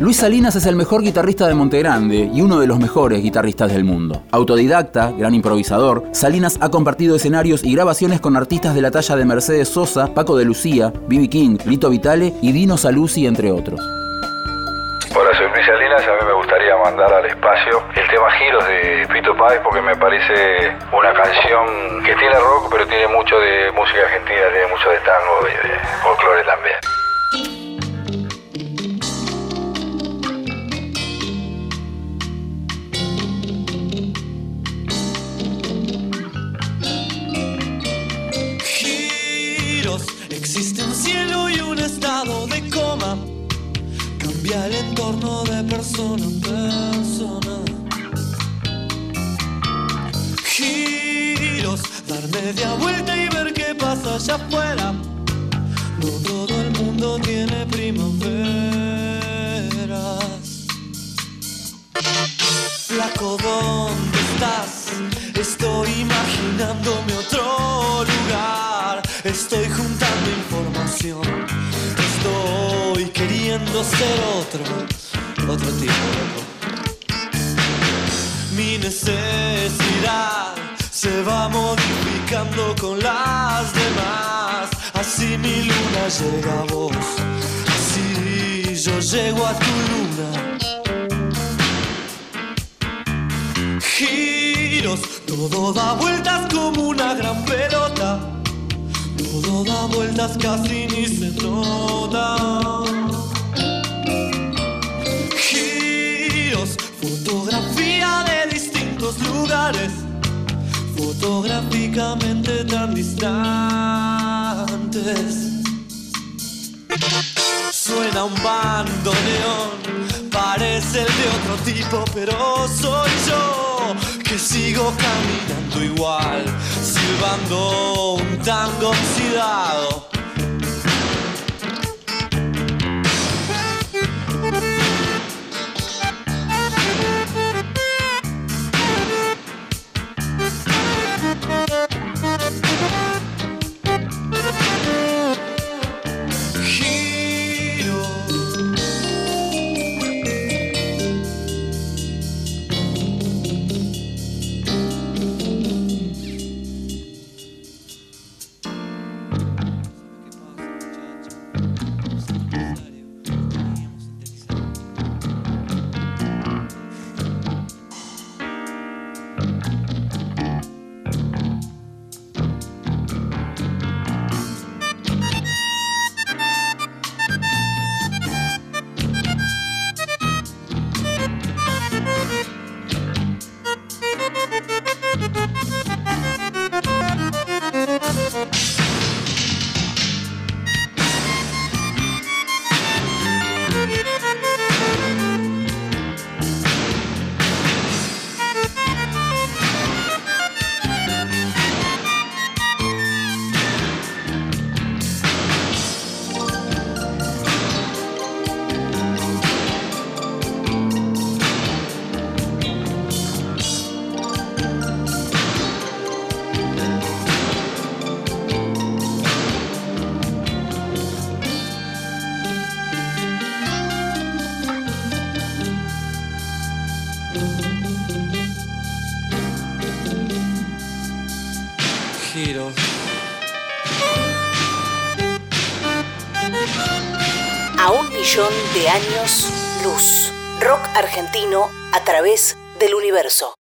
Luis Salinas es el mejor guitarrista de Montegrande y uno de los mejores guitarristas del mundo. Autodidacta, gran improvisador, Salinas ha compartido escenarios y grabaciones con artistas de la talla de Mercedes Sosa, Paco de Lucía, Bibi King, Lito Vitale y Dino Saluzzi, entre otros. Soy Luis Salinas a mí me gustaría mandar al espacio el tema Giros de Pito Páez porque me parece una canción que tiene rock pero tiene mucho de música argentina, tiene mucho de tango y de folclore también. Existe un cielo y un estado de coma. Cambia el entorno de persona en persona. Giros, dar media vuelta y ver qué pasa allá afuera. No todo el mundo tiene primaveras. Flaco, ¿dónde estás? Estoy imaginándome otro lugar. Estoy juntando queriendo ser otro, otro tipo. Mi necesidad se va modificando con las demás. Así mi luna llega a vos. Así yo llego a tu luna. Giros, todo da vueltas como una gran pelota. Todo da vueltas casi ni se nota. Tan distantes. Suena un bandoneón, parece el de otro tipo, pero soy yo que sigo caminando igual, silbando un tango oxidado. A un millón de años luz. Rock argentino a través del universo.